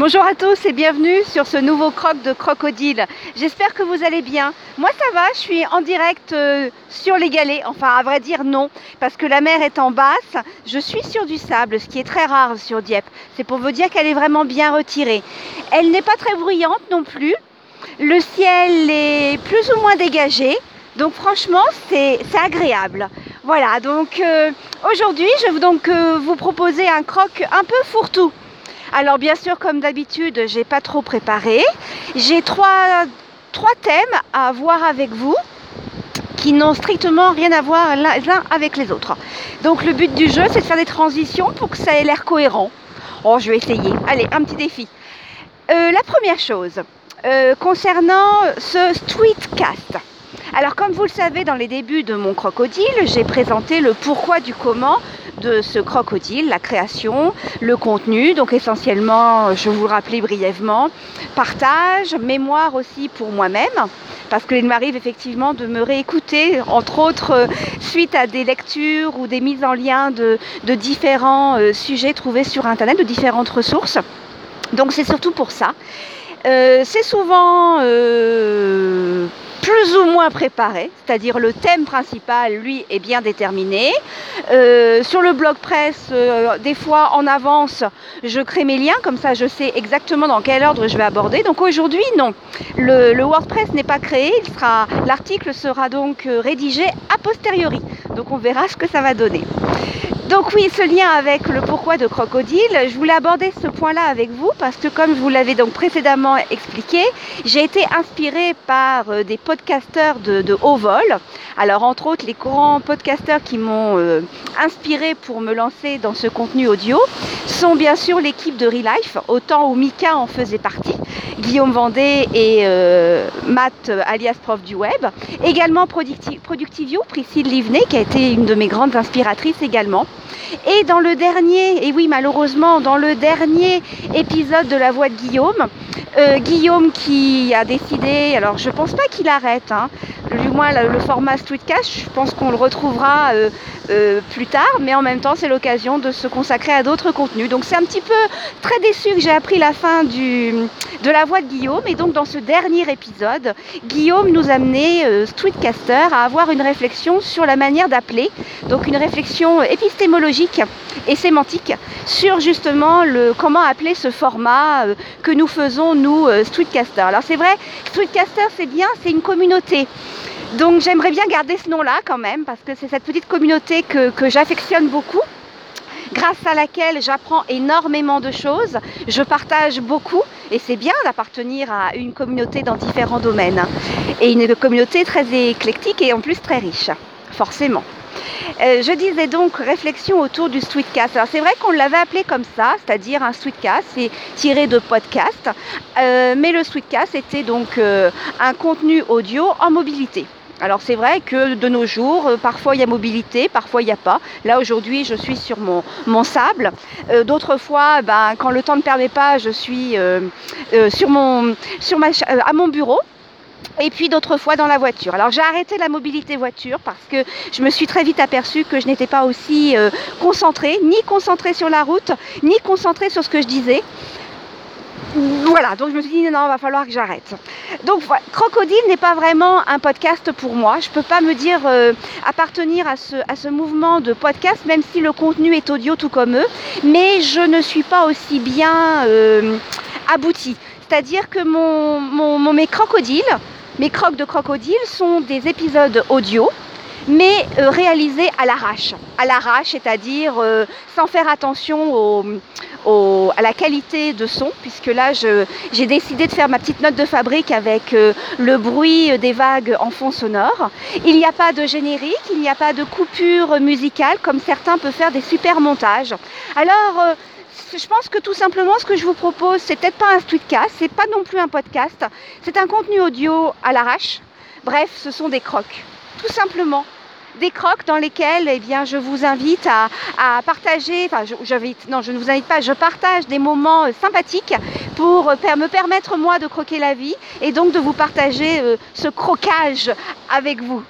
Bonjour à tous et bienvenue sur ce nouveau croc de crocodile. J'espère que vous allez bien. Moi ça va, je suis en direct euh, sur les galets. Enfin à vrai dire non, parce que la mer est en basse. Je suis sur du sable, ce qui est très rare sur Dieppe. C'est pour vous dire qu'elle est vraiment bien retirée. Elle n'est pas très bruyante non plus. Le ciel est plus ou moins dégagé. Donc franchement, c'est agréable. Voilà, donc euh, aujourd'hui, je vais donc euh, vous proposer un croc un peu fourre-tout. Alors bien sûr, comme d'habitude, j'ai pas trop préparé. J'ai trois, thèmes à voir avec vous qui n'ont strictement rien à voir les uns avec les autres. Donc le but du jeu, c'est de faire des transitions pour que ça ait l'air cohérent. Oh, je vais essayer. Allez, un petit défi. Euh, la première chose, euh, concernant ce streetcast. Alors comme vous le savez, dans les débuts de mon crocodile, j'ai présenté le pourquoi du comment de ce crocodile, la création, le contenu, donc essentiellement, je vous le rappelais brièvement, partage, mémoire aussi pour moi-même parce qu'il m'arrive effectivement de me réécouter, entre autres suite à des lectures ou des mises en lien de, différents euh, sujets trouvés sur Internet, de différentes ressources. Donc c'est surtout pour ça. Euh, c'est souvent euh, plus ou moins préparé, c'est-à-dire le thème principal, lui, est bien déterminé. Euh, sur le blog presse, euh, des fois en avance, je crée mes liens, comme ça je sais exactement dans quel ordre je vais aborder. Donc aujourd'hui, non, le, WordPress n'est pas créé, l'article sera donc euh, rédigé a posteriori. Donc on verra ce que ça va donner. Donc oui, ce lien avec le pourquoi de crocodile, je voulais aborder ce point-là avec vous parce que comme je vous l'avais donc précédemment expliqué, j'ai été inspirée par euh, des podcasteurs de, haut vol. Alors entre autres, les courants podcasteurs qui m'ont euh, inspiré pour me lancer dans ce contenu audio sont bien sûr l'équipe de Relife, autant où Mika en faisait partie, Guillaume Vendée et euh, Matt alias prof du web, également Productivio, Priscille Livnet qui a été une de mes grandes inspiratrices également. Et dans le dernier, et oui malheureusement, dans le dernier épisode de La Voix de Guillaume, euh, Guillaume qui a décidé, alors je pense pas qu'il arrête, hein, du moins le, format Streetcast, je pense qu'on le retrouvera euh, euh, plus tard, mais en même temps c'est l'occasion de se consacrer à d'autres contenus. Donc c'est un petit peu très déçu que j'ai appris la fin de la voix de Guillaume, et donc dans ce dernier épisode, Guillaume nous a amené, Streetcaster, à avoir une réflexion sur la manière d'appeler, donc une réflexion épistémologique et sémantique sur justement le comment appeler ce format que nous faisons nous, euh, Streetcaster. Alors c'est vrai, Streetcaster c'est bien, c'est une communauté. Donc j'aimerais bien garder ce nom-là quand même, parce que c'est cette petite communauté que, j'affectionne beaucoup grâce à laquelle j'apprends énormément de choses, je partage beaucoup et c'est bien d'appartenir à une communauté dans différents domaines. Et une communauté très éclectique et en plus très riche, forcément. Euh, je disais donc réflexion autour du streetcast. Alors c'est vrai qu'on l'avait appelé comme ça, c'est-à-dire un streetcast, c'est tiré de podcast, euh, mais le streetcast était donc euh, un contenu audio en mobilité. Alors c'est vrai que de nos jours, parfois il y a mobilité, parfois il n'y a pas. Là aujourd'hui, je suis sur mon, sable. D'autres fois, ben, quand le temps ne permet pas, je suis ma, à mon bureau et puis d'autres fois dans la voiture. Alors j'ai arrêté la mobilité voiture parce que je me suis très vite aperçue que je n'étais pas aussi euh, concentrée, ni concentrée sur la route, ni concentrée sur ce que je disais. Voilà, donc je me suis dit non, il va falloir que j'arrête. Donc Crocodile n'est pas vraiment un podcast pour moi. Je ne peux pas me dire euh, appartenir à ce, à ce mouvement de podcast, même si le contenu est audio tout comme eux. Mais je ne suis pas aussi bien euh, aboutie. C'est-à-dire que mes crocodiles, mes crocs de crocodile sont des épisodes audio, mais euh, réalisés à l'arrache. À l'arrache, c'est-à-dire euh, sans faire attention à la qualité de son, puisque là, j'ai décidé de faire ma petite note de fabrique avec euh, le bruit des vagues en fond sonore. Il n'y a pas de générique, il n'y a pas de coupure musicale, comme certains peuvent faire des super montages. Alors, je pense que tout simplement, ce que je vous propose, c'est peut-être pas un tweetcast, c'est pas non plus un podcast, c'est un contenu audio à l'arrache. Bref, ce sont des crocs, tout simplement. Des crocs dans lesquels eh bien, je vous invite à, partager, enfin non je ne vous invite pas, je partage des moments euh, sympathiques pour euh, me permettre moi de croquer la vie et donc de vous partager euh, ce croquage avec vous.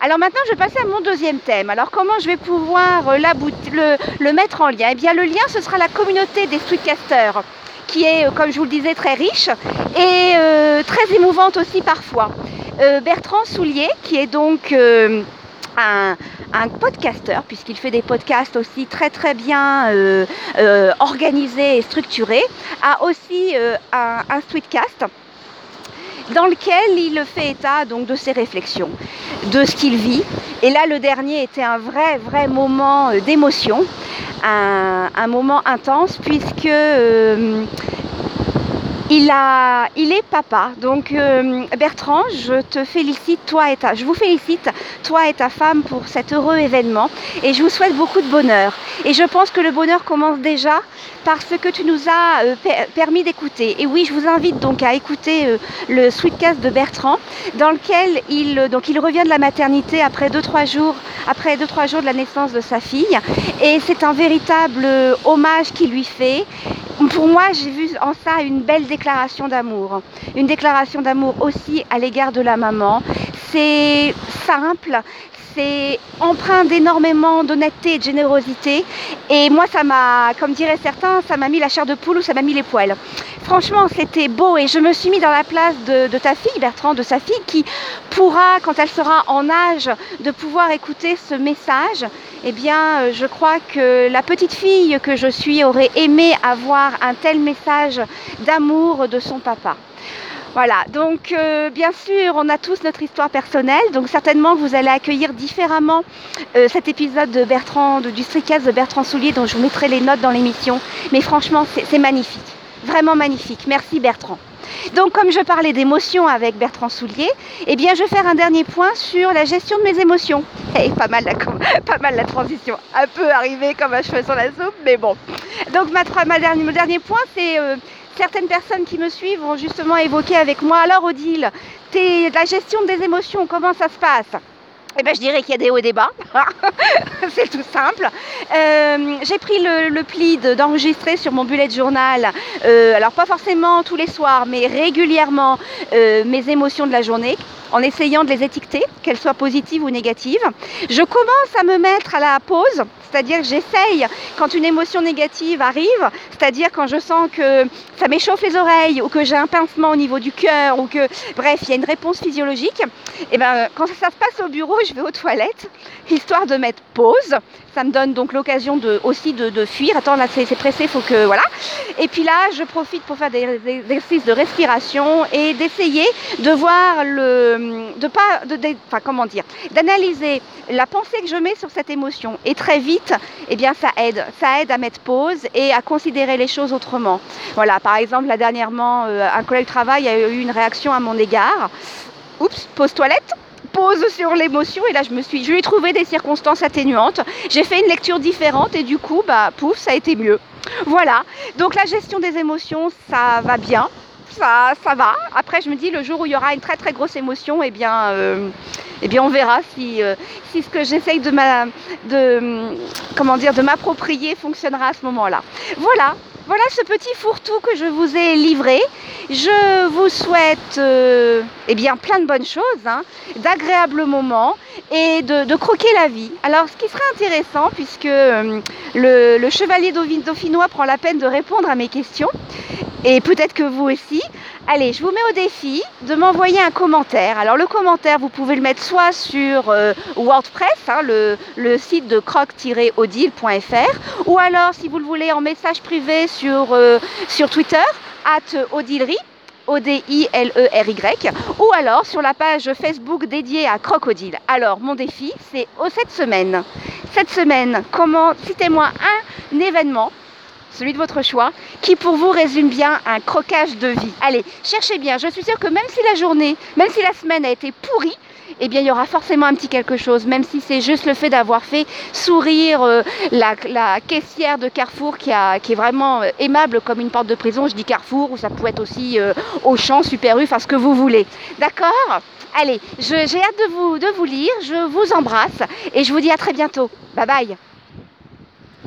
Alors maintenant, je vais passer à mon deuxième thème. Alors comment je vais pouvoir le, le, mettre en lien? Eh bien, le lien, ce sera la communauté des streetcasters qui est, comme je vous le disais, très riche et très émouvante aussi parfois. Bertrand Soulier, qui est donc un, un podcasteur, puisqu'il fait des podcasts aussi très très bien euh, euh, organisés et structurés, a aussi euh, un, tweetcast dans lequel il fait état donc de ses réflexions, de ce qu'il vit. Et là, le dernier était un vrai, vrai moment d'émotion, un, moment intense, puisque il, est papa. Donc euh, Bertrand, je te félicite, toi et ta, vous félicite, toi et ta femme, pour cet heureux événement. Et je vous souhaite beaucoup de bonheur. Et je pense que le bonheur commence déjà parce que tu nous as euh, permis d'écouter. Et oui, je vous invite donc à écouter euh, le sweetcast de Bertrand, dans lequel il, revient de la maternité après 2-3 jours, après 2-3 jours de la naissance de sa fille. Et c'est un véritable hommage qu'il lui fait pour moi, j'ai vu en ça une belle déclaration d'amour. Une déclaration d'amour aussi à l'égard de la maman. C'est simple, c'est empreint d'énormément d'honnêteté et de générosité. Et moi, ça m'a, comme diraient certains, ça m'a mis la chair de poule ou ça m'a mis les poils. Franchement, c'était beau et je me suis mis dans la place de, de, ta fille, Bertrand, de sa fille, qui pourra, quand elle sera en âge de pouvoir écouter ce message, eh bien, je crois que la petite fille que je suis aurait aimé avoir un tel message d'amour de son papa. Voilà, donc euh, bien sûr, on a tous notre histoire personnelle, donc certainement vous allez accueillir différemment euh, cet épisode de Bertrand, du Stricast de Bertrand Soulier, dont je vous mettrai les notes dans l'émission. Mais franchement, c'est magnifique, vraiment magnifique. Merci Bertrand. Donc comme je parlais d'émotions avec Bertrand Soulier, eh bien je vais faire un dernier point sur la gestion de mes émotions. Pas, mal la, transition, un peu arrivée comme un cheveu sur la soupe, mais bon. Donc ma, mon dernier point, c'est euh, certaines personnes qui me suivent vont justement évoquer avec moi, alors Odile, la gestion des émotions, comment ça se passe? Eh ben, je dirais qu'il y a des hauts et des bas. c'est tout simple. Euh, j'ai pris le, pli d'enregistrer sur mon bullet journal, euh, alors pas forcément tous les soirs, mais régulièrement, euh, mes émotions de la journée en essayant de les étiqueter, qu'elles soient positives ou négatives. Je commence à me mettre à la pause, c'est-à-dire que j'essaye quand une émotion négative arrive, c'est-à-dire quand je sens que ça m'échauffe les oreilles ou que j'ai un pincement au niveau du cœur ou que, bref, il y a une réponse physiologique, et eh ben quand ça se passe au bureau, je vais aux toilettes, histoire de mettre pause. Ça me donne donc l'occasion de, aussi de, fuir. Attends, là c'est pressé, faut que voilà. Et puis là, je profite pour faire des exercices de respiration et d'essayer de voir le, de pas, de, enfin comment dire, d'analyser la pensée que je mets sur cette émotion. Et très vite, eh bien ça aide, ça aide à mettre pause et à considérer les choses autrement. Voilà, par exemple, là dernièrement, euh, un collègue de travail a eu une réaction à mon égard. Oups, pause toilette pause sur l'émotion et là je me suis je lui ai trouvé des circonstances atténuantes j'ai fait une lecture différente et du coup bah pouf ça a été mieux voilà donc la gestion des émotions ça va bien ça, ça va. Après, je me dis, le jour où il y aura une très très grosse émotion, eh bien, euh, eh bien on verra si, euh, si ce que j'essaye de, m'approprier fonctionnera à ce moment-là. Voilà, voilà ce petit fourre-tout que je vous ai livré. Je vous souhaite euh, eh bien, plein de bonnes choses, hein, d'agréables moments et de, croquer la vie. Alors ce qui serait intéressant, puisque le, le, chevalier dauphinois prend la peine de répondre à mes questions, et peut-être que vous aussi. Allez, je vous mets au défi de m'envoyer un commentaire. Alors le commentaire, vous pouvez le mettre soit sur euh, WordPress, hein, le, site de croc-odile.fr, ou alors si vous le voulez en message privé sur, euh, sur Twitter, at Odilery. O-D-I-L-E-R-Y, ou alors sur la page Facebook dédiée à Crocodile. Alors, mon défi, c'est oh, cette semaine. Cette semaine, comment, citez-moi un événement celui de votre choix, qui pour vous résume bien un croquage de vie. Allez, cherchez bien, je suis sûre que même si la journée, même si la semaine a été pourrie, eh bien, il y aura forcément un petit quelque chose, même si c'est juste le fait d'avoir fait sourire euh, la, caissière de Carrefour qui est vraiment euh, aimable comme une porte de prison. Je dis Carrefour, ou ça peut être aussi euh, Auchan, Super U, enfin ce que vous voulez. D'accord? Allez, j'ai hâte de vous, de vous lire, je vous embrasse et je vous dis à très bientôt. Bye bye